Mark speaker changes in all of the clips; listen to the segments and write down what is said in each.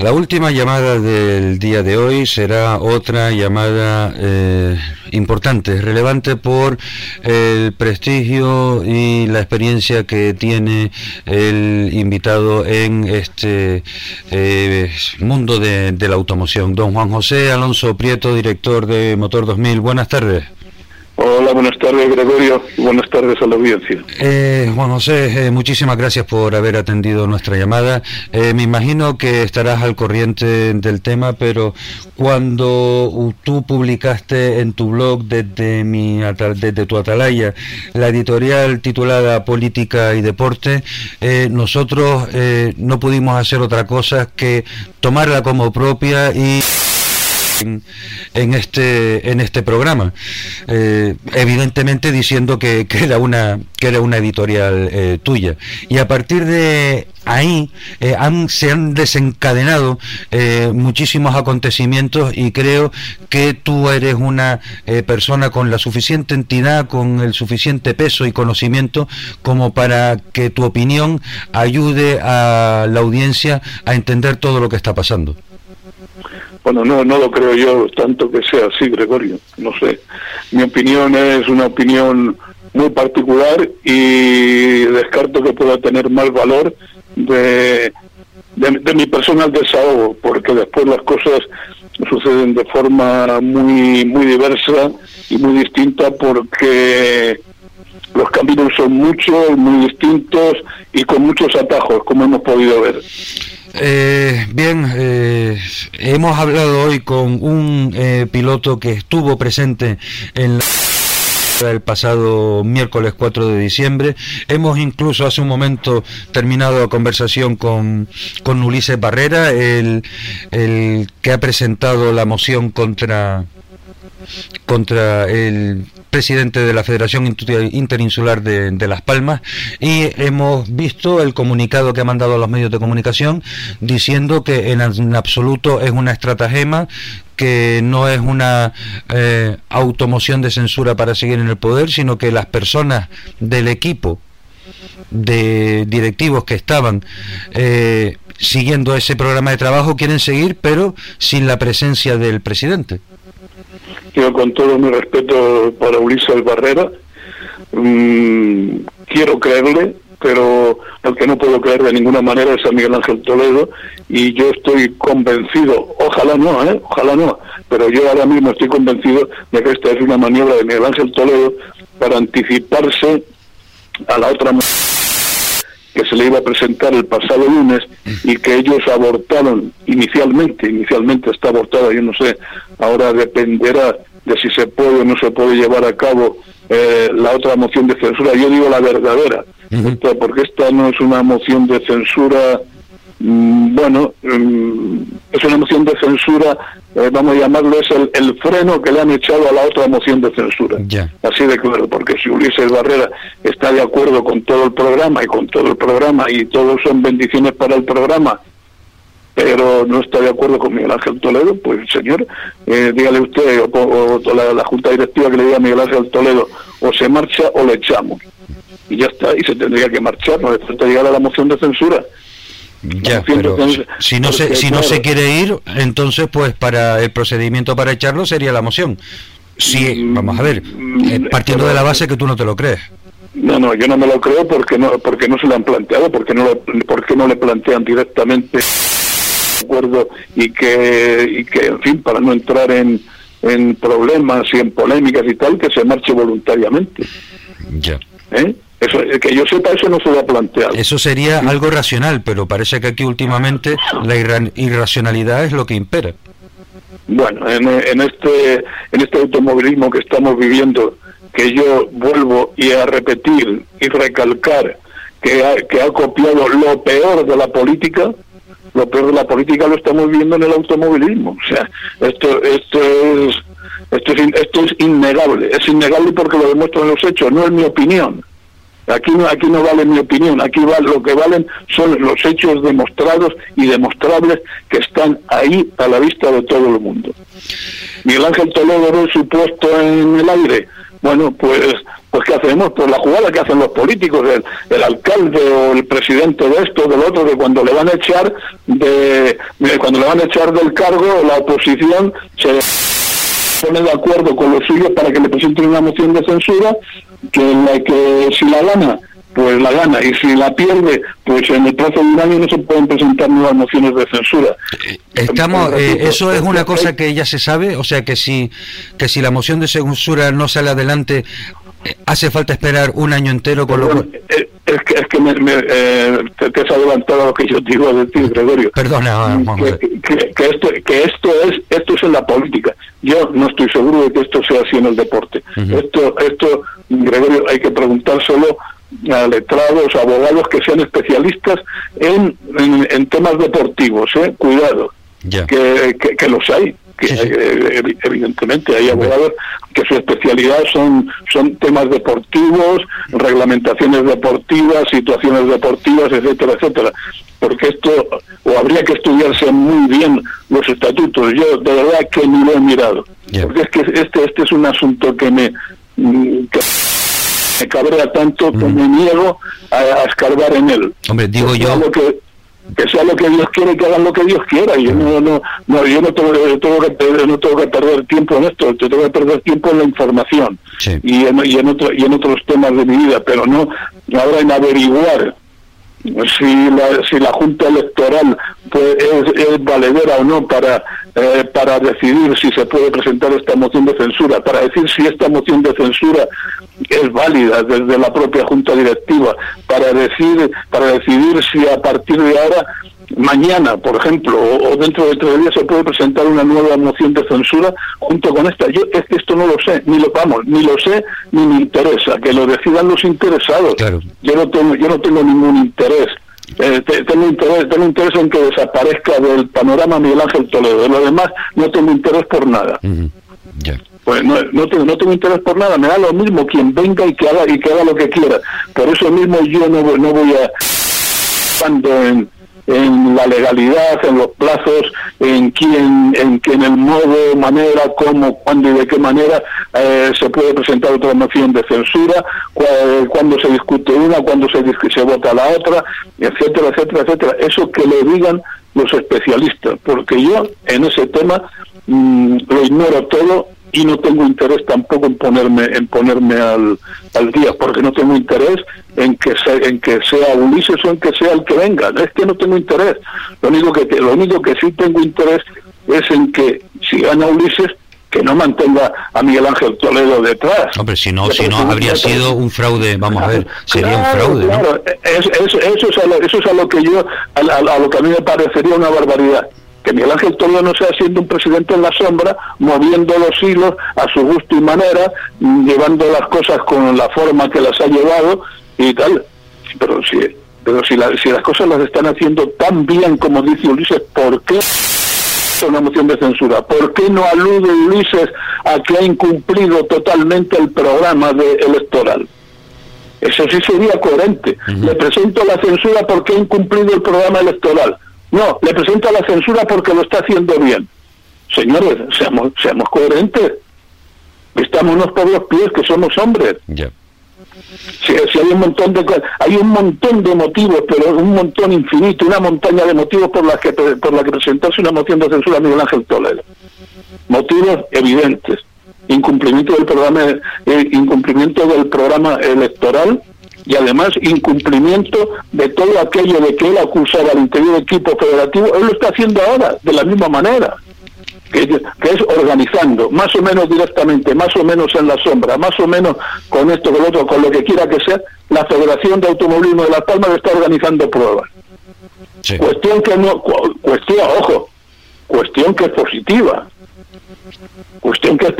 Speaker 1: La última llamada del día de hoy será otra llamada eh, importante, relevante por el prestigio y la experiencia que tiene el invitado en este eh, mundo de, de la automoción. Don Juan José Alonso Prieto, director de Motor 2000. Buenas tardes.
Speaker 2: Hola, buenas tardes Gregorio buenas tardes a la audiencia.
Speaker 1: Eh, Juan José, eh, muchísimas gracias por haber atendido nuestra llamada. Eh, me imagino que estarás al corriente del tema, pero cuando tú publicaste en tu blog desde, mi, desde tu atalaya la editorial titulada Política y Deporte, eh, nosotros no pudimos hacer otra cosa que tomarla como propia y en, este en este programa eh, evidentemente diciendo que, era una que era una editorial eh, tuya y a partir de ahí eh, se han desencadenado muchísimos acontecimientos y creo que tú eres una persona con la suficiente entidad con el suficiente peso y conocimiento como para que tu opinión ayude a la audiencia a entender todo lo que está pasando.
Speaker 2: Bueno, no, no lo creo yo tanto que sea así, Gregorio. No sé. Mi opinión es una opinión muy particular y descarto que pueda tener más valor de, de, mi personal desahogo, porque después las cosas suceden de forma muy, muy diversa y muy distinta porque los caminos son muchos, muy distintos y con muchos atajos, como hemos podido ver.
Speaker 1: Eh, bien, eh, hemos hablado hoy con un eh, piloto que estuvo presente en la el pasado miércoles 4 de diciembre. Hemos incluso hace un momento terminado la conversación con, con Ulises Barrera, el, el que ha presentado la moción contra contra el presidente de la Federación Interinsular de, Las Palmas y hemos visto el comunicado que ha mandado a los medios de comunicación diciendo que en, absoluto es una estratagema que no es una eh, automoción de censura para seguir en el poder, sino que las personas del equipo de directivos que estaban eh, siguiendo ese programa de trabajo quieren seguir, pero sin la presencia del presidente.
Speaker 2: Yo con todo mi respeto para Ulises Barrera, mm, quiero creerle, pero lo que no puedo creer de ninguna manera es a Miguel Ángel Toledo y yo estoy convencido, ojalá no, ¿eh? ojalá no, pero yo ahora mismo estoy convencido de que esta es una maniobra de Miguel Ángel Toledo para anticiparse a la otra que se le iba a presentar el pasado lunes y que ellos abortaron inicialmente, inicialmente está abortada, yo no sé, ahora dependerá de si se puede o no se puede llevar a cabo eh, la otra moción de censura, yo digo la verdadera, porque esta no es una moción de censura bueno, mm, es una moción de censura, eh, vamos a llamarlo, es el, freno que le han echado a la otra moción de censura. Así de claro, porque si Ulises Barrera está de acuerdo con todo el programa y con todo el programa y todos son bendiciones para el programa, pero no está de acuerdo con Miguel Ángel Toledo, pues señor, eh, dígale usted, o, la, Junta Directiva que le diga a Miguel Ángel Toledo, o se marcha o le echamos. Y ya está, y se tendría que marchar, no le falta llegar a la moción de censura.
Speaker 1: Ya, pero si no se si no se quiere ir, entonces pues para el procedimiento para echarlo sería la moción. Sí, mm, vamos a ver, mm, eh, partiendo de la base que tú no te lo crees.
Speaker 2: No, no, yo no me lo creo porque no porque no se lo han planteado, porque no porque no le plantean directamente acuerdo y que y que en fin, para no entrar en en problemas y en polémicas y tal, que se marche voluntariamente.
Speaker 1: Ya.
Speaker 2: ¿Eh? Eso, que yo sepa, eso no se lo ha planteado.
Speaker 1: Eso sería algo racional, pero parece que aquí últimamente la irracionalidad es lo que impera.
Speaker 2: Bueno, en, en, este, en este automovilismo que estamos viviendo, que yo vuelvo y a repetir y recalcar que ha, que ha copiado lo peor de la política, lo peor de la política lo estamos viendo en el automovilismo. O sea, esto, esto es esto es, esto es innegable, es innegable porque lo demuestran los hechos, no es mi opinión. Aquí no, aquí no vale mi opinión, aquí lo que valen son los hechos demostrados y demostrables que están ahí a la vista de todo el mundo. Miguel Ángel Toledo su puesto en el aire. Bueno, pues pues ¿qué hacemos? Pues la jugada que hacen los políticos, el, el alcalde o el presidente de esto, del otro, que cuando le van a echar de, cuando le van a echar del cargo, la oposición se pone de acuerdo con los suyos para que le presenten una moción de censura, que, la, que si la gana pues la gana y si la pierde pues en el plazo de un año no se pueden presentar nuevas mociones de censura.
Speaker 1: Eh, estamos eh, eso es una cosa que ya se sabe o sea que si que si la moción de censura no sale adelante hace falta esperar un año entero con lo
Speaker 2: es que, es que me, te, has adelantado lo que yo te iba a decir Gregorio.
Speaker 1: Perdona
Speaker 2: que, que, esto que esto es esto es en la política. Yo no estoy seguro de que esto sea así en el deporte. Esto esto Gregorio hay que preguntárselo a letrados, abogados que sean especialistas en, en, temas deportivos, ¿eh? cuidado, que, que, los hay. Que eh, evidentemente hay abogados que su especialidad son son temas deportivos, reglamentaciones deportivas, situaciones deportivas, etcétera, etcétera. Porque esto, o habría que estudiarse muy bien los estatutos. Yo de verdad que ni lo he mirado. Porque es que este este es un asunto que me mm, que me cabrea tanto que me niego a, escarbar en él.
Speaker 1: Hombre, digo yo...
Speaker 2: que, que sea lo que Dios quiere, que hagan lo que Dios quiera. Yo no, no, no, yo no tengo, tengo que, no tengo que perder tiempo en esto, tengo que perder tiempo en la información y, en, y, en otro, y en otros temas de mi vida, pero no ahora en averiguar si la, si la Junta Electoral pues, es, valedera o no para, eh, para decidir si se puede presentar esta moción de censura, para decir si esta moción de censura es válida desde la propia Junta Directiva, para, decir, para decidir si a partir de ahora mañana, por ejemplo, o, dentro de tres días se puede presentar una nueva moción de censura junto con esta. Yo es que esto no lo sé, ni lo vamos, ni lo sé, ni me interesa. Que lo decidan los interesados. Yo no tengo, yo no tengo ningún interés. Eh, tengo interés, tengo interés en que desaparezca del panorama Miguel Ángel Toledo. De lo demás, no tengo interés por nada. Pues no, no, tengo, no tengo interés por nada, me da lo mismo quien venga y que haga y que haga lo que quiera. Por eso mismo yo no, no voy a cuando en en la legalidad, en los plazos, en quién, en, en el modo, manera, cómo, cuándo y de qué manera eh, se puede presentar otra moción de censura, cuándo se discute una, cuándo se, se vota la otra, etcétera, etcétera, etcétera. Eso que le digan los especialistas, porque yo en ese tema mm, lo ignoro todo y no tengo interés tampoco en ponerme en ponerme al, al día porque no tengo interés en que sea, en que sea Ulises o en que sea el que venga. Es que no tengo interés. Lo único que lo único que sí tengo interés es en que si gana Ulises que no mantenga a Miguel Ángel Toledo detrás.
Speaker 1: Hombre, si no, si no habría sido un fraude, vamos a ver, sería un fraude. Claro,
Speaker 2: eso, es a lo, eso es a lo que yo, a lo que a mí me parecería una barbaridad que Miguel Ángel Toledo no sea siendo un presidente en la sombra, moviendo los hilos a su gusto y manera, llevando las cosas con la forma que las ha llevado y tal. Pero si, pero si, si las cosas las están haciendo tan bien como dice Ulises, ¿por qué una moción de censura? ¿Por qué no alude Ulises a que ha incumplido totalmente el programa de electoral? Eso sí sería coherente. Le presento la censura porque ha incumplido el programa electoral. No, le presenta la censura porque lo está haciendo bien. Señores, seamos, seamos coherentes. Estámonos por los pies que somos hombres. Si, hay un montón de hay un montón de motivos, pero un montón infinito, una montaña de motivos por las que por la que presentarse una moción de censura a Miguel Ángel Toledo. Motivos evidentes. Incumplimiento del programa, eh, incumplimiento del programa electoral y además incumplimiento de todo aquello de que él acusaba al interior del equipo federativo, él lo está haciendo ahora de la misma manera. Que, es organizando, más o menos directamente, más o menos en la sombra, más o menos con esto, con lo otro, con lo que quiera que sea, la Federación de Automovilismo de La Palma está organizando pruebas. Cuestión que no, cuestión, ojo, cuestión que es positiva. Cuestión que es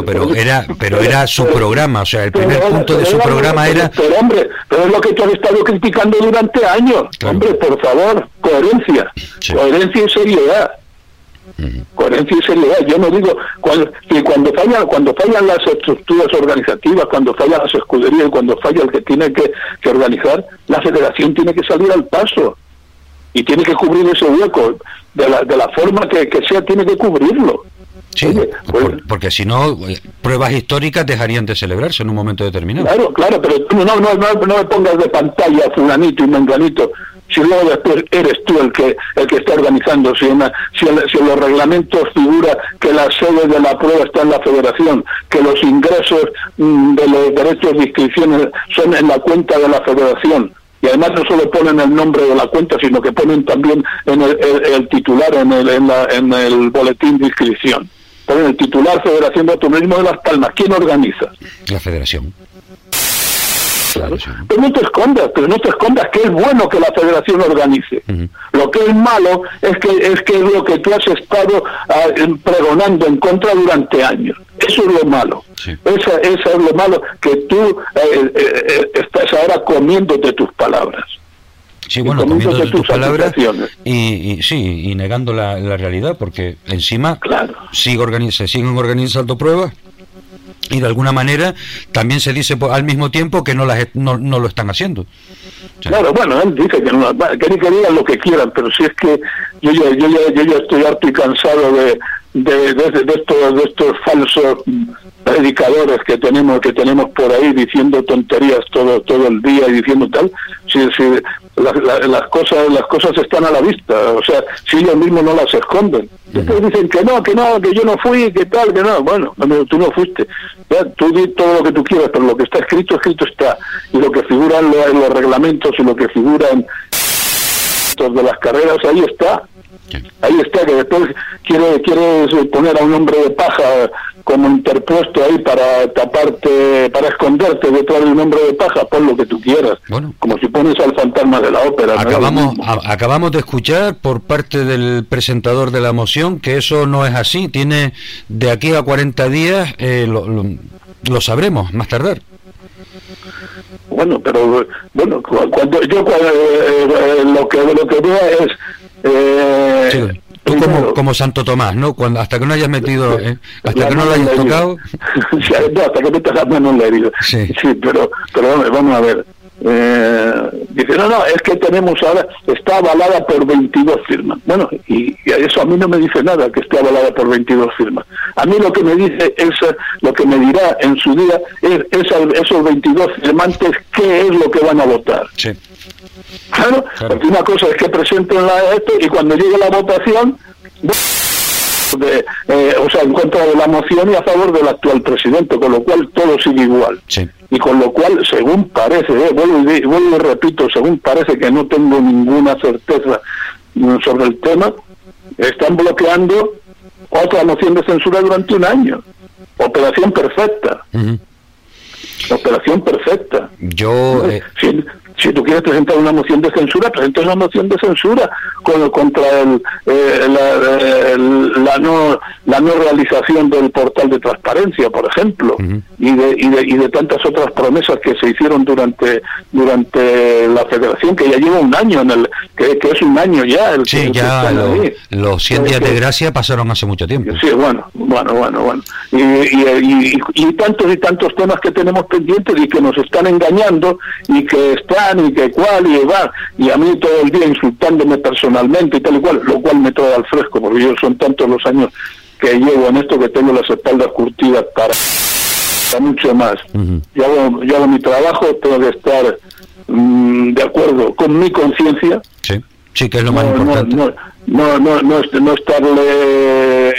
Speaker 1: pero era pero era su programa, o sea, el primer punto de su programa era...
Speaker 2: Pero hombre, pero es lo que tú has estado criticando durante años. Hombre, por favor, coherencia. Coherencia y seriedad. Coherencia y seriedad. Yo no digo cuando, que cuando fallan cuando fallan las estructuras organizativas, cuando fallan las escuderías, cuando falla el que tiene que, que organizar, la federación tiene que salir al paso y tiene que cubrir ese hueco de la, de la forma que, que sea, tiene que cubrirlo
Speaker 1: Sí, pues, porque si no, eh, pruebas históricas dejarían de celebrarse en un momento determinado.
Speaker 2: Claro, claro, pero no, no, no, no me pongas de pantalla fulanito y menganito si luego después eres tú el que el que está organizando, si, si, en los reglamentos figura que la sede de la prueba está en la federación, que los ingresos mm, de los derechos de inscripción son en la cuenta de la federación, y además no solo ponen el nombre de la cuenta, sino que ponen también en el, titular en el, en, en el boletín de inscripción. Ponen el titular Federación de Turismo de Las Palmas. ¿Quién organiza?
Speaker 1: La Federación.
Speaker 2: Pero no te escondas, pero no te escondas que es bueno que la federación organice. Lo que es malo es que es que lo que tú has estado ah, pregonando en contra durante años. Eso es lo malo. Eso, es lo malo que tú eh, eh, eh, estás ahora comiéndote tus palabras.
Speaker 1: Sí, bueno, comiéndote tus, palabras y, sí, y negando la, realidad, porque encima claro. sigue se siguen organizando pruebas y de alguna manera también se dice al mismo tiempo que no, las, no, no lo están haciendo.
Speaker 2: claro, bueno, él dice que, no, que, que digan lo que quieran, pero si es que yo yo, yo, yo ya estoy harto y cansado de, de, de, de, estos, de estos falsos predicadores que tenemos que tenemos por ahí diciendo tonterías todo todo el día y diciendo tal si, si las cosas las cosas están a la vista o sea si ellos mismos no las esconden. Después dicen que no que no que yo no fui que tal que no. Bueno tú no fuiste. Ya, tú di todo lo que tú quieras pero lo que está escrito escrito está. Y lo que figura en, los reglamentos y lo que figura en de las carreras ahí está Ahí está, que después quiere, quiere poner a un hombre de paja como interpuesto ahí para taparte, para esconderte detrás de un hombre de paja, pon lo que tú quieras. Bueno, como si pones al fantasma de la ópera.
Speaker 1: Acabamos, acabamos de escuchar por parte del presentador de la moción que eso no es así. Tiene de aquí a 40 días, eh, lo, sabremos más tardar.
Speaker 2: Bueno, pero bueno, cuando yo eh, eh, lo que lo que veo es
Speaker 1: eh, Tú como, como Santo Tomás, ¿no? Cuando, hasta que no hayas metido, ¿eh? hasta que no lo hayas tocado.
Speaker 2: hasta que metas la mano en la herida. Sí. sí, pero, pero vamos a ver. Eh, dice, no, no, es que tenemos ahora, está avalada por 22 firmas. Bueno, y, eso a mí no me dice nada, que esté avalada por 22 firmas. A mí lo que me dice es, lo que me dirá en su día es, esos 22 firmantes, qué es lo que van a votar. Sí. Claro, porque una cosa es que presenten la, esto y cuando llegue la votación, de, eh, o sea, en contra de la moción y a favor del actual presidente, con lo cual todo sigue igual. Y con lo cual, según parece, eh, vuelvo, y, vuelvo y repito, según parece que no tengo ninguna certeza sobre el tema, están bloqueando otra moción de censura durante un año. Operación perfecta. Operación perfecta.
Speaker 1: Yo.
Speaker 2: Eh, si tú quieres presentar una moción de censura, presenta una moción de censura con, contra el, eh, la, no, la no realización del portal de transparencia, por ejemplo, y, de, y, de, y de tantas otras promesas que se hicieron durante durante la federación, que ya lleva un año, en el que, es un año ya. El
Speaker 1: sí, ya los 100 días de gracia pasaron hace mucho tiempo.
Speaker 2: Sí, bueno, bueno, bueno, bueno. Y, y, y tantos y tantos temas que tenemos pendientes y que nos están engañando y que están y que cual y va, y a mí todo el día insultándome personalmente y tal y cual, lo cual me trae al fresco, porque yo son tantos los años que llevo en esto que tengo las espaldas curtidas para, mucho más. yo, hago, yo hago mi trabajo, tengo que estar mm, de acuerdo con mi conciencia.
Speaker 1: Sí. Sí, que es lo más importante.
Speaker 2: No, no, no, no, no estarle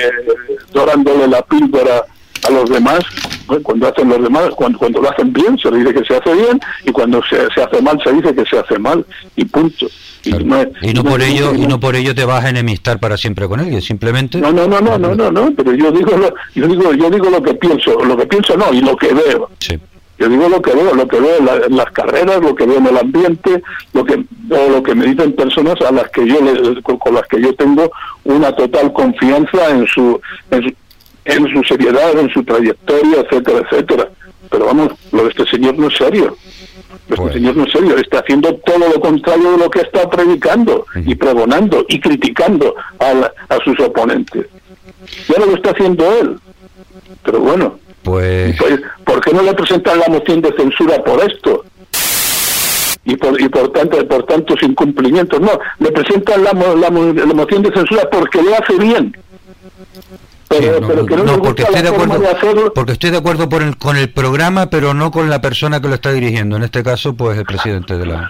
Speaker 2: dorándole la píldora a los demás, cuando hacen los demás, cuando, cuando lo hacen bien se dice que se hace bien y cuando se, se hace mal se dice que se hace mal y punto.
Speaker 1: Y, no, por ello y no por ello te vas a enemistar para siempre con él, simplemente
Speaker 2: no no no no no no, no pero yo digo lo, yo digo yo digo lo que pienso lo que pienso no y lo que veo sí. Yo digo lo que veo lo que veo en, las carreras lo que veo en el ambiente lo que lo que me dicen personas a las que yo con, las que yo tengo una total confianza en su, en su en su seriedad, en su trayectoria, etcétera, etcétera. Pero vamos, lo de este señor no es serio. Este pues. señor no es serio, está haciendo todo lo contrario de lo que está predicando y pregonando y criticando a, sus oponentes. Ya no lo está haciendo él. Pero bueno,
Speaker 1: pues...
Speaker 2: ¿por qué no le presentan la moción de censura por esto? y por, y por tanto por tantos incumplimientos. No, le presentan la, la, la moción de censura porque le hace bien
Speaker 1: no, porque estoy de acuerdo, porque estoy de acuerdo con el programa, pero no con la persona que lo está dirigiendo. En este caso, pues el presidente de la.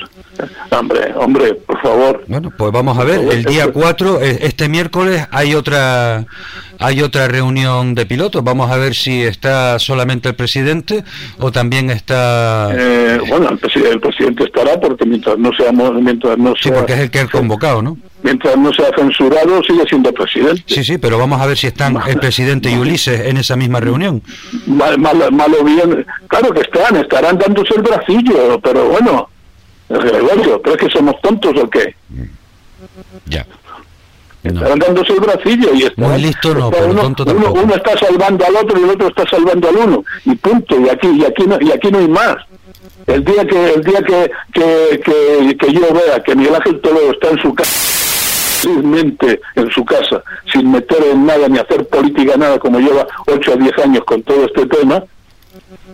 Speaker 2: Hombre, hombre, por favor.
Speaker 1: Bueno, pues vamos a ver. El día 4, e, este miércoles, hay otra hay otra reunión de pilotos. Vamos a ver si está solamente el presidente o también está.
Speaker 2: Eh, bueno, el, presidente estará porque mientras no seamos, mientras no sea.
Speaker 1: Sí, porque es el que ha convocado, ¿no?
Speaker 2: mientras no sea censurado, sigue siendo presidente.
Speaker 1: Sí, sí, pero vamos a ver si están el presidente y Ulises en esa misma reunión.
Speaker 2: Mal, malo bien, claro que están, estarán dándose el bracillo, pero bueno, Gregorio, ¿crees que somos tontos o qué?
Speaker 1: Ya.
Speaker 2: Estarán dándose el bracillo y
Speaker 1: Muy listo no,
Speaker 2: pero
Speaker 1: uno, tonto
Speaker 2: uno, está salvando al otro y el otro está salvando al uno y punto y aquí y aquí no y aquí no hay más. El día que el día que que, que, que yo vea que Miguel Ángel Toledo está en su casa en su casa, sin meter en nada ni hacer política nada, como lleva 8 o 10 años con todo este tema,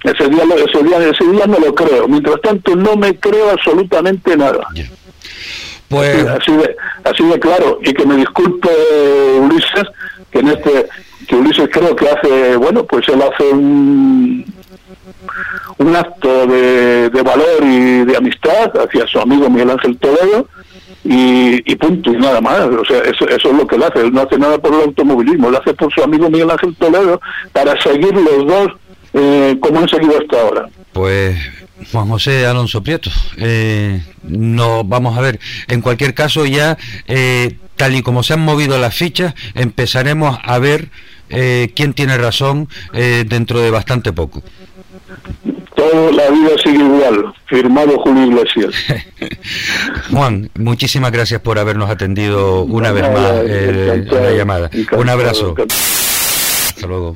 Speaker 2: ese día, ese día, ese día no lo creo. Mientras tanto, no me creo absolutamente nada. Pues... Así, de, así de claro. Y que me disculpe Ulises, que en este, que Ulises creo que hace, bueno, pues él hace un, un acto de, de valor y de amistad hacia su amigo Miguel Ángel Toledo, y, punto, y nada más. O sea, eso, eso es lo que él hace. Él no hace nada por el automovilismo, lo hace por su amigo Miguel Ángel Toledo para seguir los dos eh, como han seguido hasta ahora.
Speaker 1: Pues Juan José Alonso Prieto, eh, no, vamos a ver, en cualquier caso ya, eh, tal y como se han movido las fichas, empezaremos a ver eh, quién tiene razón dentro de bastante poco.
Speaker 2: Toda la vida sigue igual. Firmado Julio Iglesias.
Speaker 1: Juan, muchísimas gracias por habernos atendido una vez más eh, la llamada. Un abrazo. Hasta luego.